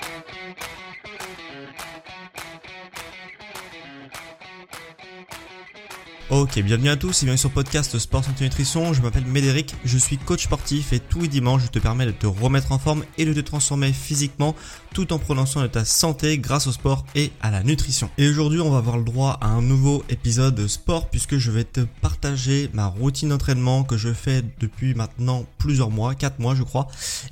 Thank you. Ok, bienvenue à tous et bienvenue sur podcast Sport Santé Nutrition. Je m'appelle Médéric, je suis coach sportif et tous les dimanches je te permets de te remettre en forme et de te transformer physiquement tout en prenant soin de ta santé grâce au sport et à la nutrition. Et aujourd'hui on va avoir le droit à un nouveau épisode de sport puisque je vais te partager ma routine d'entraînement que je fais depuis maintenant plusieurs mois, 4 mois je crois.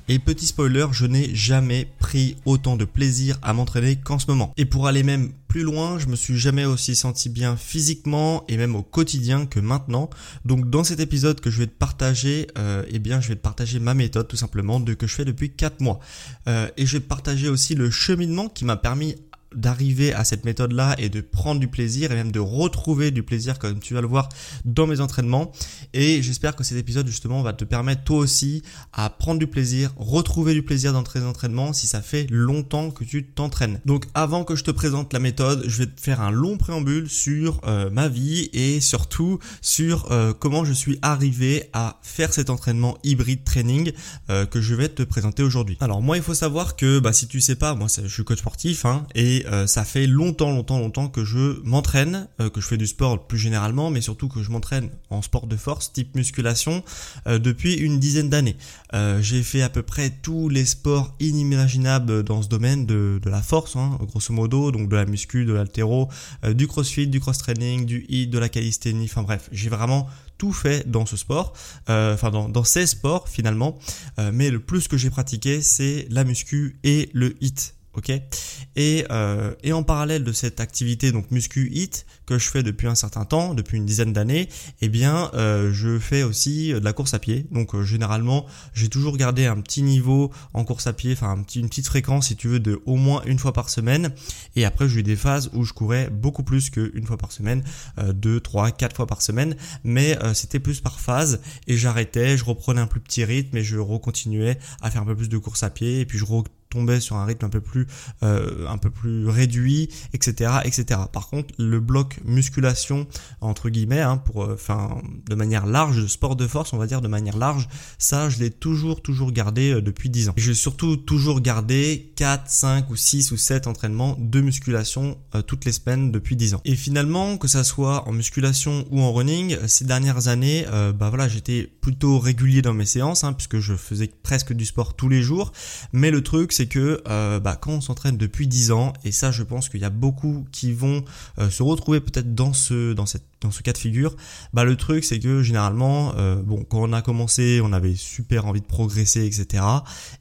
Et petit spoiler, je n'ai jamais pris autant de plaisir à m'entraîner qu'en ce moment. Et pour aller même plus loin, je me suis jamais aussi senti bien physiquement et même au quotidien que maintenant. Donc dans cet épisode que je vais te partager, euh, eh bien je vais te partager ma méthode tout simplement de que je fais depuis 4 mois. Euh, et je vais te partager aussi le cheminement qui m'a permis d'arriver à cette méthode-là et de prendre du plaisir et même de retrouver du plaisir comme tu vas le voir dans mes entraînements. Et j'espère que cet épisode justement va te permettre toi aussi à prendre du plaisir, retrouver du plaisir dans tes entraînements si ça fait longtemps que tu t'entraînes. Donc avant que je te présente la méthode, je vais te faire un long préambule sur euh, ma vie et surtout sur euh, comment je suis arrivé à faire cet entraînement hybride training euh, que je vais te présenter aujourd'hui. Alors moi il faut savoir que bah, si tu sais pas, moi je suis coach sportif hein, et euh, ça fait longtemps, longtemps, longtemps que je m'entraîne, euh, que je fais du sport plus généralement, mais surtout que je m'entraîne en sport de force, type musculation, euh, depuis une dizaine d'années. J'ai fait à peu près tous les sports inimaginables dans ce domaine de, la force, hein, grosso modo, donc de la muscu, de l'altéro, du crossfit, du cross-training, du hit, de la calisthénie, enfin bref, j'ai vraiment tout fait dans ce sport, enfin dans, dans, ces sports finalement, mais le plus que j'ai pratiqué c'est la muscu et le hit ok? Et, euh, et en parallèle de cette activité donc muscu hit que je fais depuis un certain temps depuis une dizaine d'années eh bien euh, je fais aussi de la course à pied. Donc euh, généralement j'ai toujours gardé un petit niveau en course à pied enfin une petite fréquence si tu veux de au moins une fois par semaine. Et après j'ai eu des phases où je courais beaucoup plus qu'une fois par semaine deux trois quatre fois par semaine. Mais c'était plus par phase et j'arrêtais je reprenais un plus petit rythme et je recontinuais à faire un peu plus de course à pied et puis je tombait sur un rythme un peu plus euh, un peu plus réduit, etc., etc. Par contre, le bloc musculation entre guillemets, hein, pour euh, enfin de manière large, sport de force, on va dire de manière large, ça je l'ai toujours toujours gardé euh, depuis 10 ans. J'ai surtout toujours gardé 4, 5 ou 6 ou 7 entraînements de musculation toutes les semaines depuis 10 ans. Et finalement, que ça soit en musculation ou en running, ces dernières années, bah voilà, j'étais plutôt régulier dans mes séances, hein, puisque je faisais presque du sport tous les jours. Mais le truc, c'est que euh, bah, quand on s'entraîne depuis 10 ans, et ça je pense qu'il y a beaucoup qui vont euh, se retrouver peut-être dans ce, dans, cette, dans ce cas de figure, bah, le truc c'est que généralement, euh, bon, quand on a commencé, on avait super envie de progresser, etc.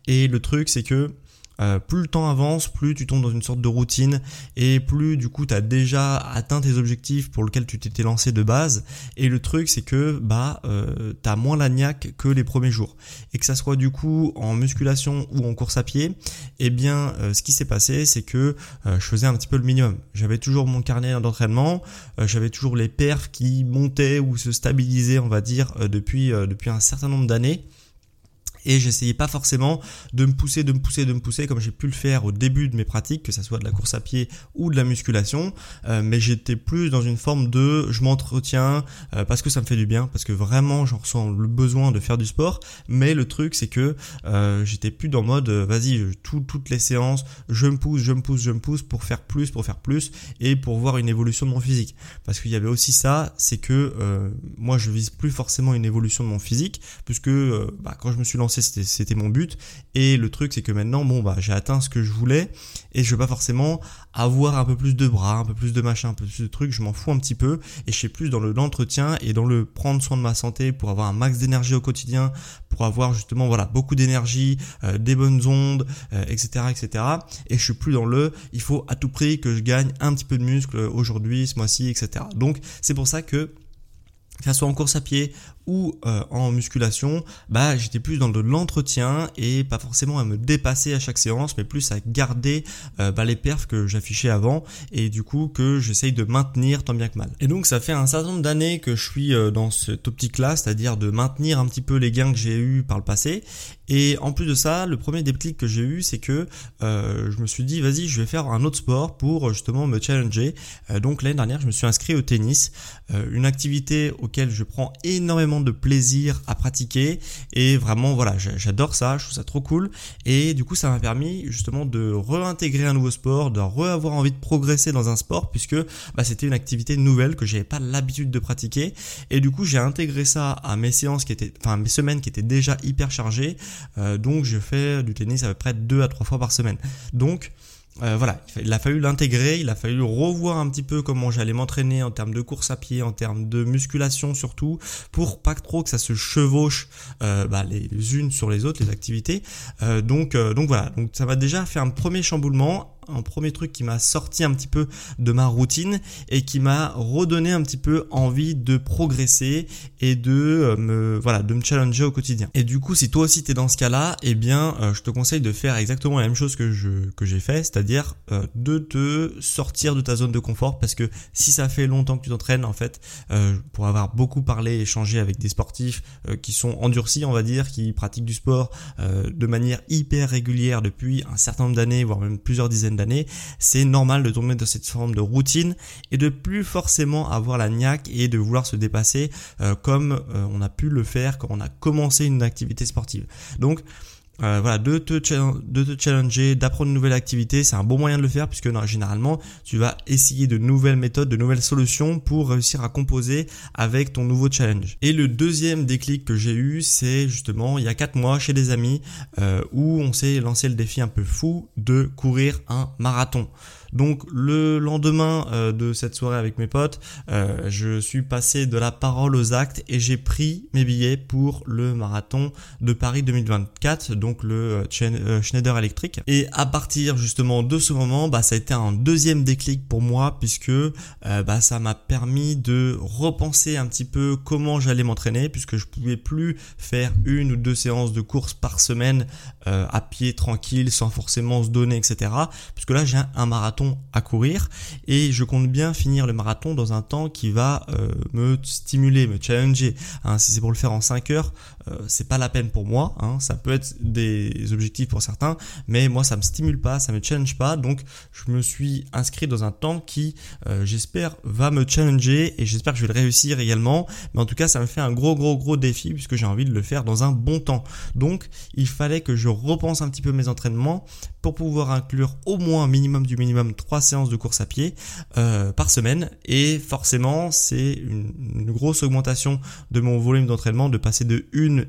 Et le truc c'est que euh, plus le temps avance, plus tu tombes dans une sorte de routine et plus du coup tu as déjà atteint tes objectifs pour lesquels tu t'étais lancé de base. Et le truc c'est que bah euh, tu as moins la que les premiers jours. Et que ça soit du coup en musculation ou en course à pied eh bien euh, ce qui s'est passé c'est que je faisais un petit peu le minimum. J'avais toujours mon carnet d'entraînement j'avais toujours les perfs qui montaient ou se stabilisaient on va dire depuis depuis un certain nombre d'années et j'essayais pas forcément de me pousser, de me pousser, de me pousser comme j'ai pu le faire au début de mes pratiques, que ça soit de la course à pied ou de la musculation, euh, mais j'étais plus dans une forme de je m'entretiens euh, parce que ça me fait du bien, parce que vraiment j'en ressens le besoin de faire du sport, mais le truc c'est que euh, j'étais plus dans mode vas-y toutes les séances, je me pousse, je me pousse, je me pousse pour faire plus, pour faire plus et pour voir une évolution de mon physique, parce qu'il y avait aussi ça, c'est que moi je vise plus forcément une évolution de mon physique, puisque bah, quand je me suis lancé c'était mon but. Et le truc, c'est que maintenant, bon, bah, j'ai atteint ce que je voulais et je veux pas forcément avoir un peu plus de bras, un peu plus de machin, un peu plus de trucs. Je m'en fous un petit peu et je suis plus dans le l'entretien et dans le prendre soin de ma santé pour avoir un max d'énergie au quotidien, pour avoir justement voilà beaucoup d'énergie, euh, des bonnes ondes, etc., euh, etc. Et je suis plus dans le, il faut à tout prix que je gagne un petit peu de muscle aujourd'hui, ce mois-ci, etc. Donc c'est pour ça que que ça soit en course à pied ou euh, en musculation, bah j'étais plus dans de l'entretien et pas forcément à me dépasser à chaque séance, mais plus à garder euh, bah, les perfs que j'affichais avant et du coup que j'essaye de maintenir tant bien que mal. Et donc ça fait un certain nombre d'années que je suis euh, dans cette optique-là, c'est-à-dire de maintenir un petit peu les gains que j'ai eu par le passé. Et en plus de ça, le premier déclic que j'ai eu, c'est que je me suis dit vas-y, je vais faire un autre sport pour justement me challenger. donc l'année dernière, je me suis inscrit au tennis, une activité auquel je prends énormément de plaisir à pratiquer et vraiment voilà, j'adore ça, je trouve ça trop cool et du coup ça m'a permis justement de réintégrer un nouveau sport, de re-avoir envie de progresser dans un sport puisque bah, c'était une activité nouvelle que j'avais pas l'habitude de pratiquer et du coup j'ai intégré ça à mes séances qui étaient, enfin mes semaines qui étaient déjà hyper chargées, euh, donc je fais du tennis à peu près deux à trois fois par semaine. Donc euh, voilà, il a fallu l'intégrer, il a fallu revoir un petit peu comment j'allais m'entraîner en termes de course à pied, en termes de musculation surtout, pour pas trop que ça se chevauche euh, bah, les unes sur les autres, les activités. Euh, donc, donc voilà, donc ça m'a déjà fait un premier chamboulement un premier truc qui m'a sorti un petit peu de ma routine et qui m'a redonné un petit peu envie de progresser et de euh, me voilà de me challenger au quotidien. Et du coup, si toi aussi t'es dans ce cas-là, eh bien, euh, je te conseille de faire exactement la même chose que je que j'ai fait, c'est-à-dire euh, de te sortir de ta zone de confort parce que si ça fait longtemps que tu t'entraînes, en fait, pour avoir beaucoup parlé, échangé avec des sportifs qui sont endurcis, on va dire, qui pratiquent du sport de manière hyper régulière depuis un certain nombre d'années, voire même plusieurs dizaines d'années, c'est normal de tomber dans cette forme de routine et de plus forcément avoir la niaque et de vouloir se dépasser euh, comme euh, on a pu le faire quand on a commencé une activité sportive. Donc euh, voilà, de te, de te challenger, d'apprendre une nouvelle activité, c'est un bon moyen de le faire puisque non, généralement tu vas essayer de nouvelles méthodes, de nouvelles solutions pour réussir à composer avec ton nouveau challenge. Et le deuxième déclic que j'ai eu, c'est justement il y a 4 mois chez des amis euh, où on s'est lancé le défi un peu fou de courir un marathon. Donc le lendemain euh, de cette soirée avec mes potes, euh, je suis passé de la parole aux actes et j'ai pris mes billets pour le marathon de Paris 2024, donc le euh, Schneider électrique. Et à partir justement de ce moment, bah, ça a été un deuxième déclic pour moi puisque bah, ça m'a permis de repenser un petit peu comment j'allais m'entraîner puisque je pouvais plus faire une ou deux séances de course par semaine à pied tranquille sans forcément se donner etc. Puisque là j'ai un marathon à courir et je compte bien finir le marathon dans un temps qui va euh, me stimuler, me challenger. Hein, si c'est pour le faire en 5 heures, euh, c'est pas la peine pour moi. Hein. Ça peut être des objectifs pour certains, mais moi ça me stimule pas, ça me challenge pas. Donc je me suis inscrit dans un temps qui, euh, j'espère, va me challenger et j'espère que je vais le réussir également. Mais en tout cas, ça me fait un gros gros gros défi puisque j'ai envie de le faire dans un bon temps. Donc il fallait que je repense un petit peu mes entraînements pour pouvoir inclure au moins minimum du minimum trois séances de course à pied euh, par semaine. Et forcément, c'est une, une grosse augmentation de mon volume d'entraînement de passer de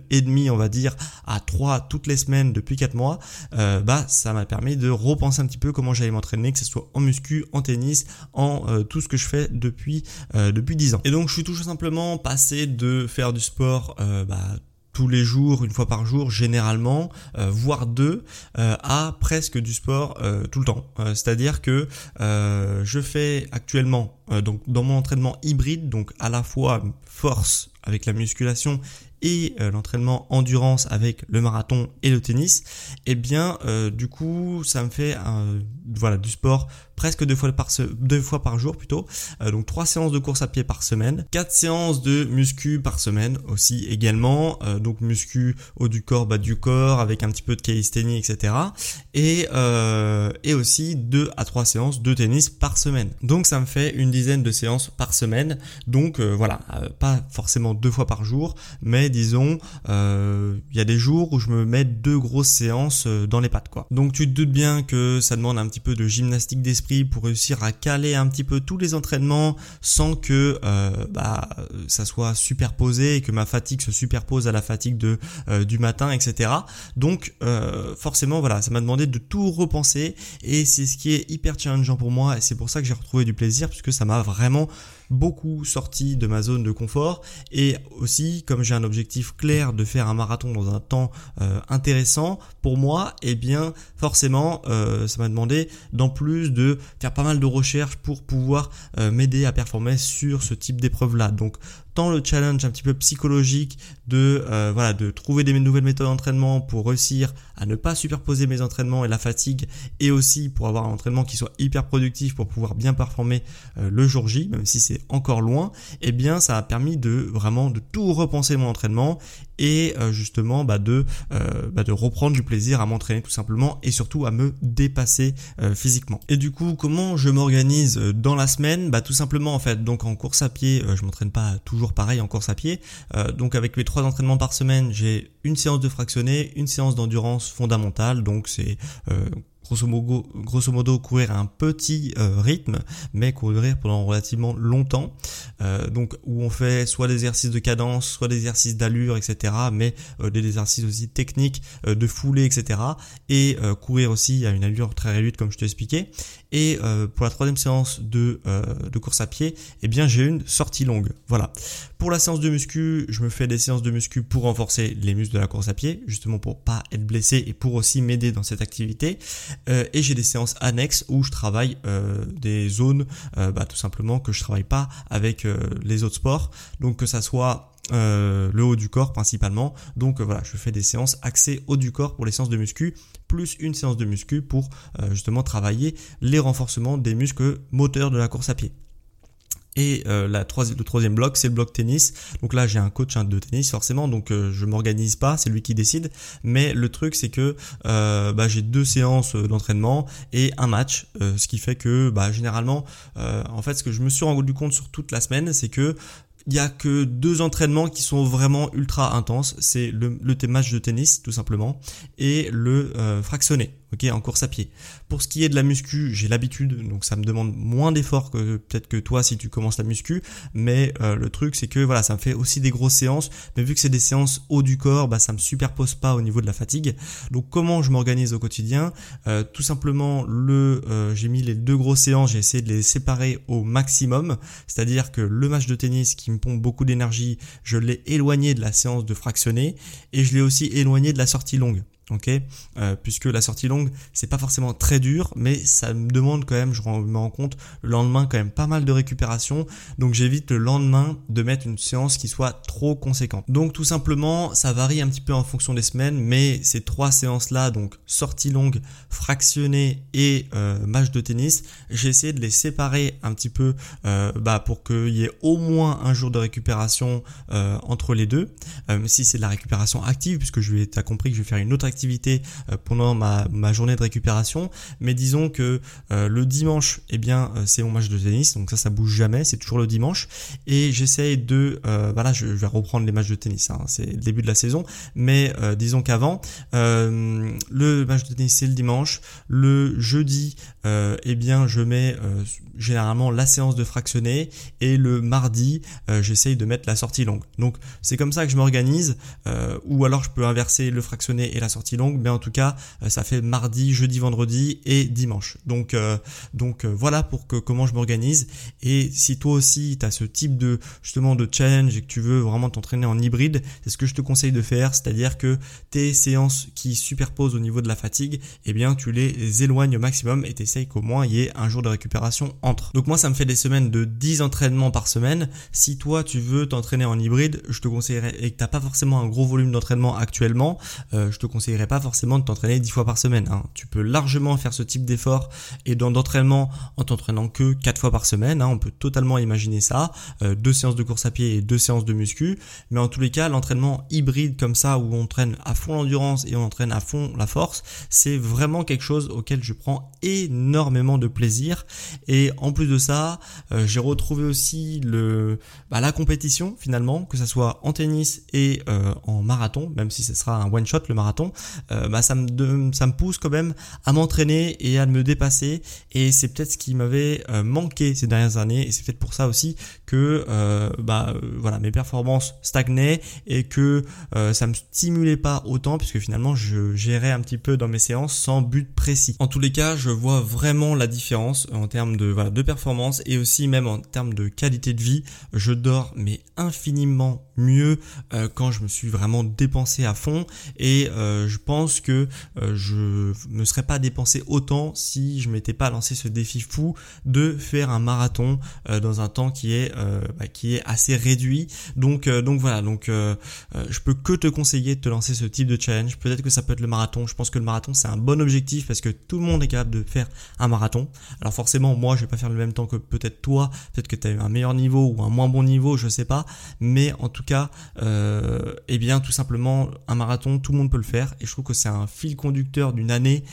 et demi, on va dire, à trois toutes les semaines depuis quatre mois, euh, bah ça m'a permis de repenser un petit peu comment j'allais m'entraîner, que ce soit en muscu, en tennis, en euh, tout ce que je fais depuis euh, depuis dix ans. Et donc je suis tout simplement passé de faire du sport bah, tous les jours, une fois par jour, généralement, voire deux, à presque du sport tout le temps. C'est-à-dire que je fais actuellement donc dans mon entraînement hybride, donc à la fois force avec la musculation euh, l'entraînement endurance avec le marathon et le tennis, eh bien euh, du coup ça me fait voilà du sport presque deux fois par deux fois par jour plutôt. Euh, donc trois séances de course à pied par semaine, quatre séances de muscu par semaine aussi également. donc muscu haut du corps, bas du corps avec un petit peu de calisthénie, etc. Et et aussi deux à trois séances de tennis par semaine. Donc ça me fait une dizaine de séances par semaine. Donc voilà, pas forcément deux fois par jour, mais disons, euh, il y a des jours où je me mets deux grosses séances euh, dans les pattes, quoi. Donc tu te doutes bien que ça demande un petit peu de gymnastique d'esprit pour réussir à caler un petit peu tous les entraînements sans que euh, bah, ça soit superposé et que ma fatigue se superpose à la fatigue de du matin, etc. Donc forcément, voilà, ça m'a demandé de tout repenser et c'est ce qui est hyper challengeant pour moi et c'est pour ça que j'ai retrouvé du plaisir puisque ça m'a vraiment beaucoup sorti de ma zone de confort. Et aussi comme j'ai un objectif clair de faire un marathon dans un temps euh, intéressant pour moi et eh bien forcément euh, ça m'a demandé d'en plus de faire pas mal de recherches pour pouvoir euh, m'aider à performer sur ce type d'épreuve là donc tant le challenge un petit peu psychologique de euh, voilà de trouver des nouvelles méthodes d'entraînement pour réussir à ne pas superposer mes entraînements et la fatigue et aussi pour avoir un entraînement qui soit hyper productif pour pouvoir bien performer euh, le jour J même si c'est encore loin et eh bien ça a permis de vraiment de tout repenser mon entraînement et justement bah, de, bah, de reprendre du plaisir à m'entraîner tout simplement et surtout à me dépasser physiquement. Et du coup, comment je m'organise dans la semaine? Bah tout simplement en fait, donc en course à pied, je m'entraîne pas toujours pareil en course à pied. donc avec mes trois entraînements par semaine, j'ai une séance de fractionné, une séance d'endurance fondamentale, donc c'est grosso modo, grosso courir à un petit euh, rythme, mais courir pendant relativement longtemps. Euh, donc où on fait soit des exercices de cadence, soit des exercices d'allure, etc. Mais euh, des exercices aussi techniques de foulée, etc. Et courir aussi à une allure très réduite, comme je t'ai expliqué. Et pour la troisième séance de, de course à pied, eh bien j'ai une sortie longue. Voilà. Pour la séance de muscu, je me fais des séances de muscu pour renforcer les muscles de la course à pied, justement pour pas être blessé et pour aussi m'aider dans cette activité. Euh, et j'ai des séances annexes où je travaille euh, des zones, euh, bah, tout simplement que je travaille pas avec les autres sports. Donc que ça soit le haut du corps principalement. Donc voilà, je fais des séances axées haut du corps pour les séances de muscu, plus une séance de muscu pour justement travailler les renforcements des muscles moteurs de la course à pied. Et euh, la troisième, le troisième bloc, c'est le bloc tennis. Donc là, j'ai un coach de tennis forcément, donc euh, je m'organise pas, c'est lui qui décide. Mais le truc, c'est que euh, bah, j'ai deux séances d'entraînement et un match, ce qui fait que bah, généralement, en fait, ce que je me suis rendu compte sur toute la semaine, c'est que il y a que deux entraînements qui sont vraiment ultra intenses. C'est le, le match de tennis, tout simplement, et le fractionné ok, en course à pied. Pour ce qui est de la muscu, j'ai l'habitude, donc ça me demande moins d'efforts que peut-être que toi si tu commences la muscu, mais euh, le truc c'est que voilà, ça me fait aussi des grosses séances, mais vu que c'est des séances haut du corps, bah ça me superpose pas au niveau de la fatigue. Donc comment je m'organise au quotidien? Euh, Tout simplement, le, euh, j'ai mis les deux grosses séances, j'ai essayé de les séparer au maximum, c'est-à-dire que le match de tennis qui me pompe beaucoup d'énergie, je l'ai éloigné de la séance de fractionné et je l'ai aussi éloigné de la sortie longue ok euh, puisque la sortie longue c'est pas forcément très dur mais ça me demande quand même je me rends compte le lendemain quand même pas mal de récupération. Donc j'évite le lendemain de mettre une séance qui soit trop conséquente. Donc tout simplement ça varie un petit peu en fonction des semaines mais ces trois séances là donc sortie longue fractionnée et euh, match de tennis j'ai essayé de les séparer un petit peu euh, bah, pour qu'il y ait au moins un jour de récupération entre les deux. Si c'est de la récupération active puisque je vais t'as compris que je vais faire une autre activité euh, pendant ma, ma, journée de récupération. Mais disons que euh, le dimanche, eh bien, euh, c'est mon match de tennis, donc ça, ça bouge jamais, c'est toujours le dimanche. Et j'essaye de, voilà, je, vais reprendre les matchs de tennis, hein, c'est le début de la saison, mais disons qu'avant, le match de tennis c'est le dimanche, le jeudi, eh bien, je mets généralement la séance de fractionné et le mardi, j'essaye de mettre la sortie longue. Donc c'est comme ça que je m'organise, ou alors je peux inverser le fractionné et la sortie longue, mais en tout cas, euh, ça fait mardi, jeudi, vendredi et dimanche. Donc, euh, donc euh, voilà pour que comment je m'organise. Et si toi aussi, tu as ce type de justement de challenge et que tu veux vraiment t'entraîner en hybride, c'est ce que je te conseille de faire, c'est-à-dire que tes séances qui superposent au niveau de la fatigue, eh bien, tu les éloignes au maximum et t'essayes qu'au moins il y ait un jour de récupération entre. Donc moi, ça me fait des semaines de 10 entraînements par semaine. Si toi, tu veux t'entraîner en hybride, je te conseillerais et que t'as pas forcément un gros volume d'entraînement actuellement, je te conseille pas forcément de t'entraîner 10 fois par semaine. Hein. Tu peux largement faire ce type d'effort et d'entraînement en t'entraînant que 4 fois par semaine. Hein. On peut totalement imaginer ça. Euh, deux séances de course à pied et deux séances de muscu. Mais en tous les cas, l'entraînement hybride comme ça où on entraîne à fond l'endurance et on entraîne à fond la force, c'est vraiment quelque chose auquel je prends énormément de plaisir. Et en plus de ça, euh, j'ai retrouvé aussi le, bah, la compétition finalement, que ça soit en tennis et euh, en marathon, même si ce sera un one shot le marathon. Euh, bah, ça, me, ça me pousse quand même à m'entraîner et à me dépasser. Et c'est peut-être ce qui m'avait euh, manqué ces dernières années. Et c'est peut-être pour ça aussi que euh, bah, voilà, mes performances stagnaient et que ça me stimulait pas autant puisque finalement je gérais un petit peu dans mes séances sans but précis. En tous les cas, je vois vraiment la différence en termes de, voilà, de performance et aussi même en termes de qualité de vie. Je dors mais infiniment mieux quand je me suis vraiment dépensé à fond et je pense que je me serais pas dépensé autant si je m'étais pas lancé ce défi fou de faire un marathon dans un temps qui est bah, qui est assez réduit. Donc donc voilà, donc je peux que te conseiller de te lancer ce type de challenge. Peut-être que ça peut être le marathon. Je pense que le marathon c'est un bon objectif parce que tout le monde est capable de faire un marathon. Alors forcément, moi je vais pas faire le même temps que peut-être toi, peut-être que tu as eu un meilleur niveau ou un moins bon niveau, je sais pas, mais en tout cas, euh, eh bien tout simplement un marathon, tout le monde peut le faire et je trouve que c'est un fil conducteur d'une année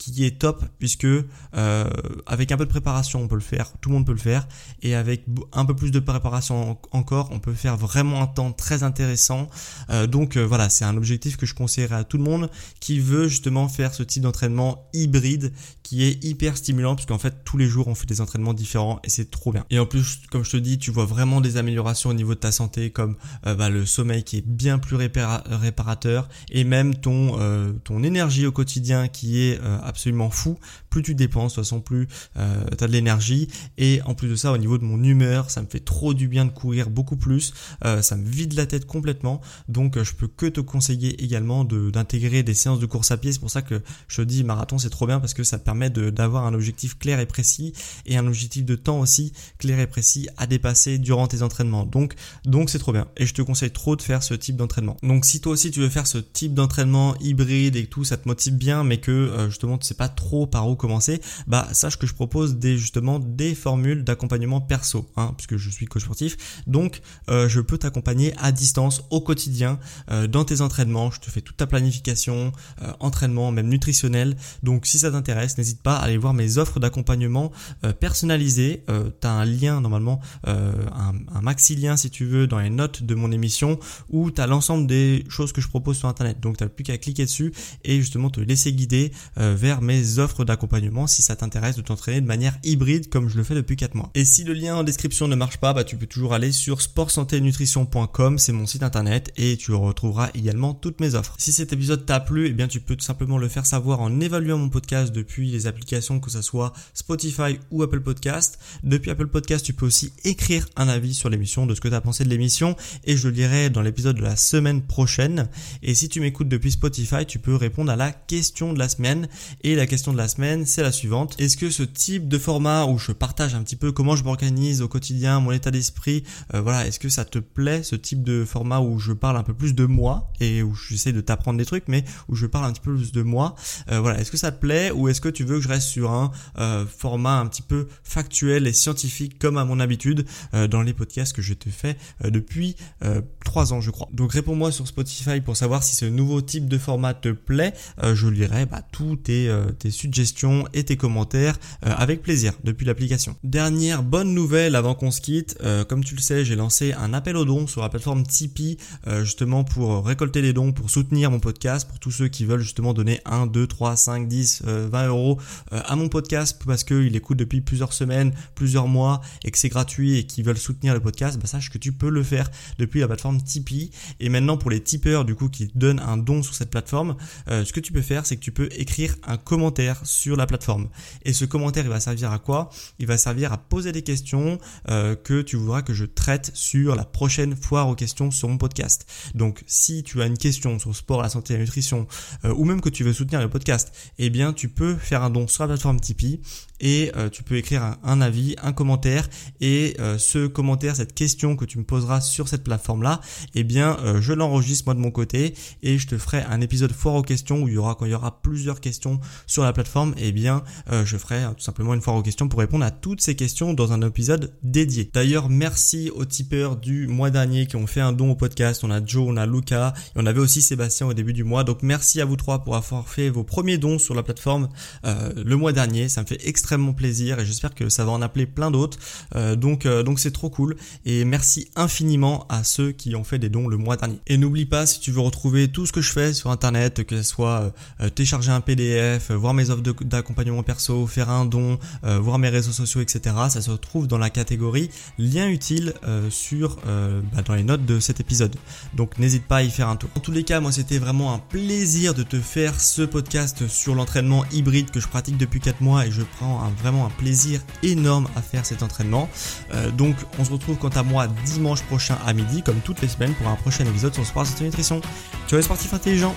qui est top puisque euh, avec un peu de préparation on peut le faire, tout le monde peut le faire et avec un peu plus de préparation encore on peut faire vraiment un temps très intéressant. Euh, donc euh, voilà c'est un objectif que je conseillerais à tout le monde qui veut justement faire ce type d'entraînement hybride qui est hyper stimulant puisqu'en fait tous les jours on fait des entraînements différents et c'est trop bien. Et en plus comme je te dis tu vois vraiment des améliorations au niveau de ta santé comme bah, le sommeil qui est bien plus réparateur et même ton ton énergie au quotidien qui est absolument fou. Plus tu dépenses, de toute façon, plus euh, tu as de l'énergie. Et en plus de ça, au niveau de mon humeur, ça me fait trop du bien de courir beaucoup plus. Euh, ça me vide la tête complètement. Donc, euh, je peux que te conseiller également d'intégrer des séances de course à pied. C'est pour ça que je te dis marathon, c'est trop bien parce que ça te d'avoir un objectif clair et précis et un objectif de temps aussi clair et précis à dépasser durant tes entraînements. Donc, donc c'est trop bien. Et je te conseille trop de faire ce type d'entraînement. Donc, si toi aussi tu veux faire ce type d'entraînement hybride et tout, ça te motive bien, mais que justement tu sais pas trop par où commencer, bah sache que je propose des justement des formules d'accompagnement perso, hein, puisque je suis coach sportif. Donc euh, je peux t'accompagner à distance au quotidien euh, dans tes entraînements. Je te fais toute ta planification, euh, entraînement, même nutritionnel. Donc si ça t'intéresse, n'hésite pas à aller voir mes offres d'accompagnement personnalisées. tu as un lien normalement, un, un maxi lien si tu veux dans les notes de mon émission où tu as l'ensemble des choses que je propose sur internet. Donc tu n'as plus qu'à cliquer dessus et justement te laisser guider vers mes offres d'accompagnement si ça t'intéresse de t'entraîner de manière hybride comme je le fais depuis 4 mois. Et si le lien en description ne marche pas, bah tu peux toujours aller sur sportsanténutrition.com, c'est mon site internet et tu retrouveras également toutes mes offres. Si cet épisode t'a plu, eh bien tu peux tout simplement le faire savoir en évaluant mon podcast depuis les applications que ce soit Spotify ou Apple Podcast. Depuis Apple Podcast, tu peux aussi écrire un avis sur l'émission de ce que tu as pensé de l'émission et je le lirai dans l'épisode de la semaine prochaine. Et si tu m'écoutes depuis Spotify, tu peux répondre à la question de la semaine et la question de la semaine, c'est la suivante. Est-ce que ce type de format où je partage un petit peu comment je m'organise au quotidien, mon état d'esprit, euh, voilà, est-ce que ça te plaît ce type de format où je parle un peu plus de moi et où j'essaie de t'apprendre des trucs, mais où je parle un petit peu plus de moi euh, Voilà, est-ce que ça te plaît ou est-ce que tu veux que je reste sur un euh, format un petit peu factuel et scientifique comme à mon habitude dans les podcasts que je te fais depuis trois ans, je crois. Donc réponds-moi sur Spotify pour savoir si ce nouveau type de format te plaît. je lirai bah, tout tes, euh, tes suggestions et tes commentaires euh, avec plaisir depuis l'application. Dernière bonne nouvelle avant qu'on se quitte, euh, comme tu le sais, j'ai lancé un appel aux dons sur la plateforme Tipeee justement pour récolter les dons, pour soutenir mon podcast, pour tous ceux qui veulent justement donner 1, 2, 3, 5, 10, 20 euros à mon podcast parce qu'ils écoutent depuis plusieurs semaines, plusieurs mois et que c'est gratuit et qui veulent soutenir le podcast, bah sache que tu peux le faire depuis la plateforme Tipeee. Et maintenant pour les tipeurs du coup qui donnent un don sur cette plateforme, ce que tu peux faire c'est que tu peux écrire un commentaire sur la plateforme. Et ce commentaire, il va servir à quoi? Il va servir à poser des questions euh, que tu voudras que je traite sur la prochaine foire aux questions sur mon podcast. Donc, si tu as une question sur sport, la santé et la nutrition, euh, ou même que tu veux soutenir le podcast, eh bien, tu peux faire un don sur la plateforme Tipeee et euh, tu peux écrire un, avis, un commentaire et ce commentaire, cette question que tu me poseras sur cette plateforme là, eh bien je l'enregistre moi de mon côté et je te ferai un épisode foire aux questions où il y aura quand il y aura plusieurs questions sur la plateforme, eh bien, euh, je ferai tout simplement une fois aux questions pour répondre à toutes ces questions dans un épisode dédié. D'ailleurs, merci aux tipeurs du mois dernier qui ont fait un don au podcast. On a Joe, on a Luca, et on avait aussi Sébastien au début du mois. Donc, merci à vous trois pour avoir fait vos premiers dons sur la plateforme euh, le mois dernier. Ça me fait extrêmement plaisir et j'espère que ça va en appeler plein d'autres. Euh, donc, donc c'est trop cool. Et merci infiniment à ceux qui ont fait des dons le mois dernier. Et n'oublie pas, si tu veux retrouver tout ce que je fais sur Internet, que ce soit télécharger un PDF, euh, voir mes offres d'accompagnement perso, faire un don, euh, voir mes réseaux sociaux, etc. Ça se retrouve dans la catégorie lien utile euh, sur bah, dans les notes de cet épisode. Donc n'hésite pas à y faire un tour. En tous les cas, moi c'était vraiment un plaisir de te faire ce podcast sur l'entraînement hybride que je pratique depuis 4 mois et je prends vraiment un plaisir énorme à faire cet entraînement. donc on se retrouve quant à moi dimanche prochain à midi comme toutes les semaines pour un prochain épisode sur Sport et Nutrition. Tu es sportif intelligent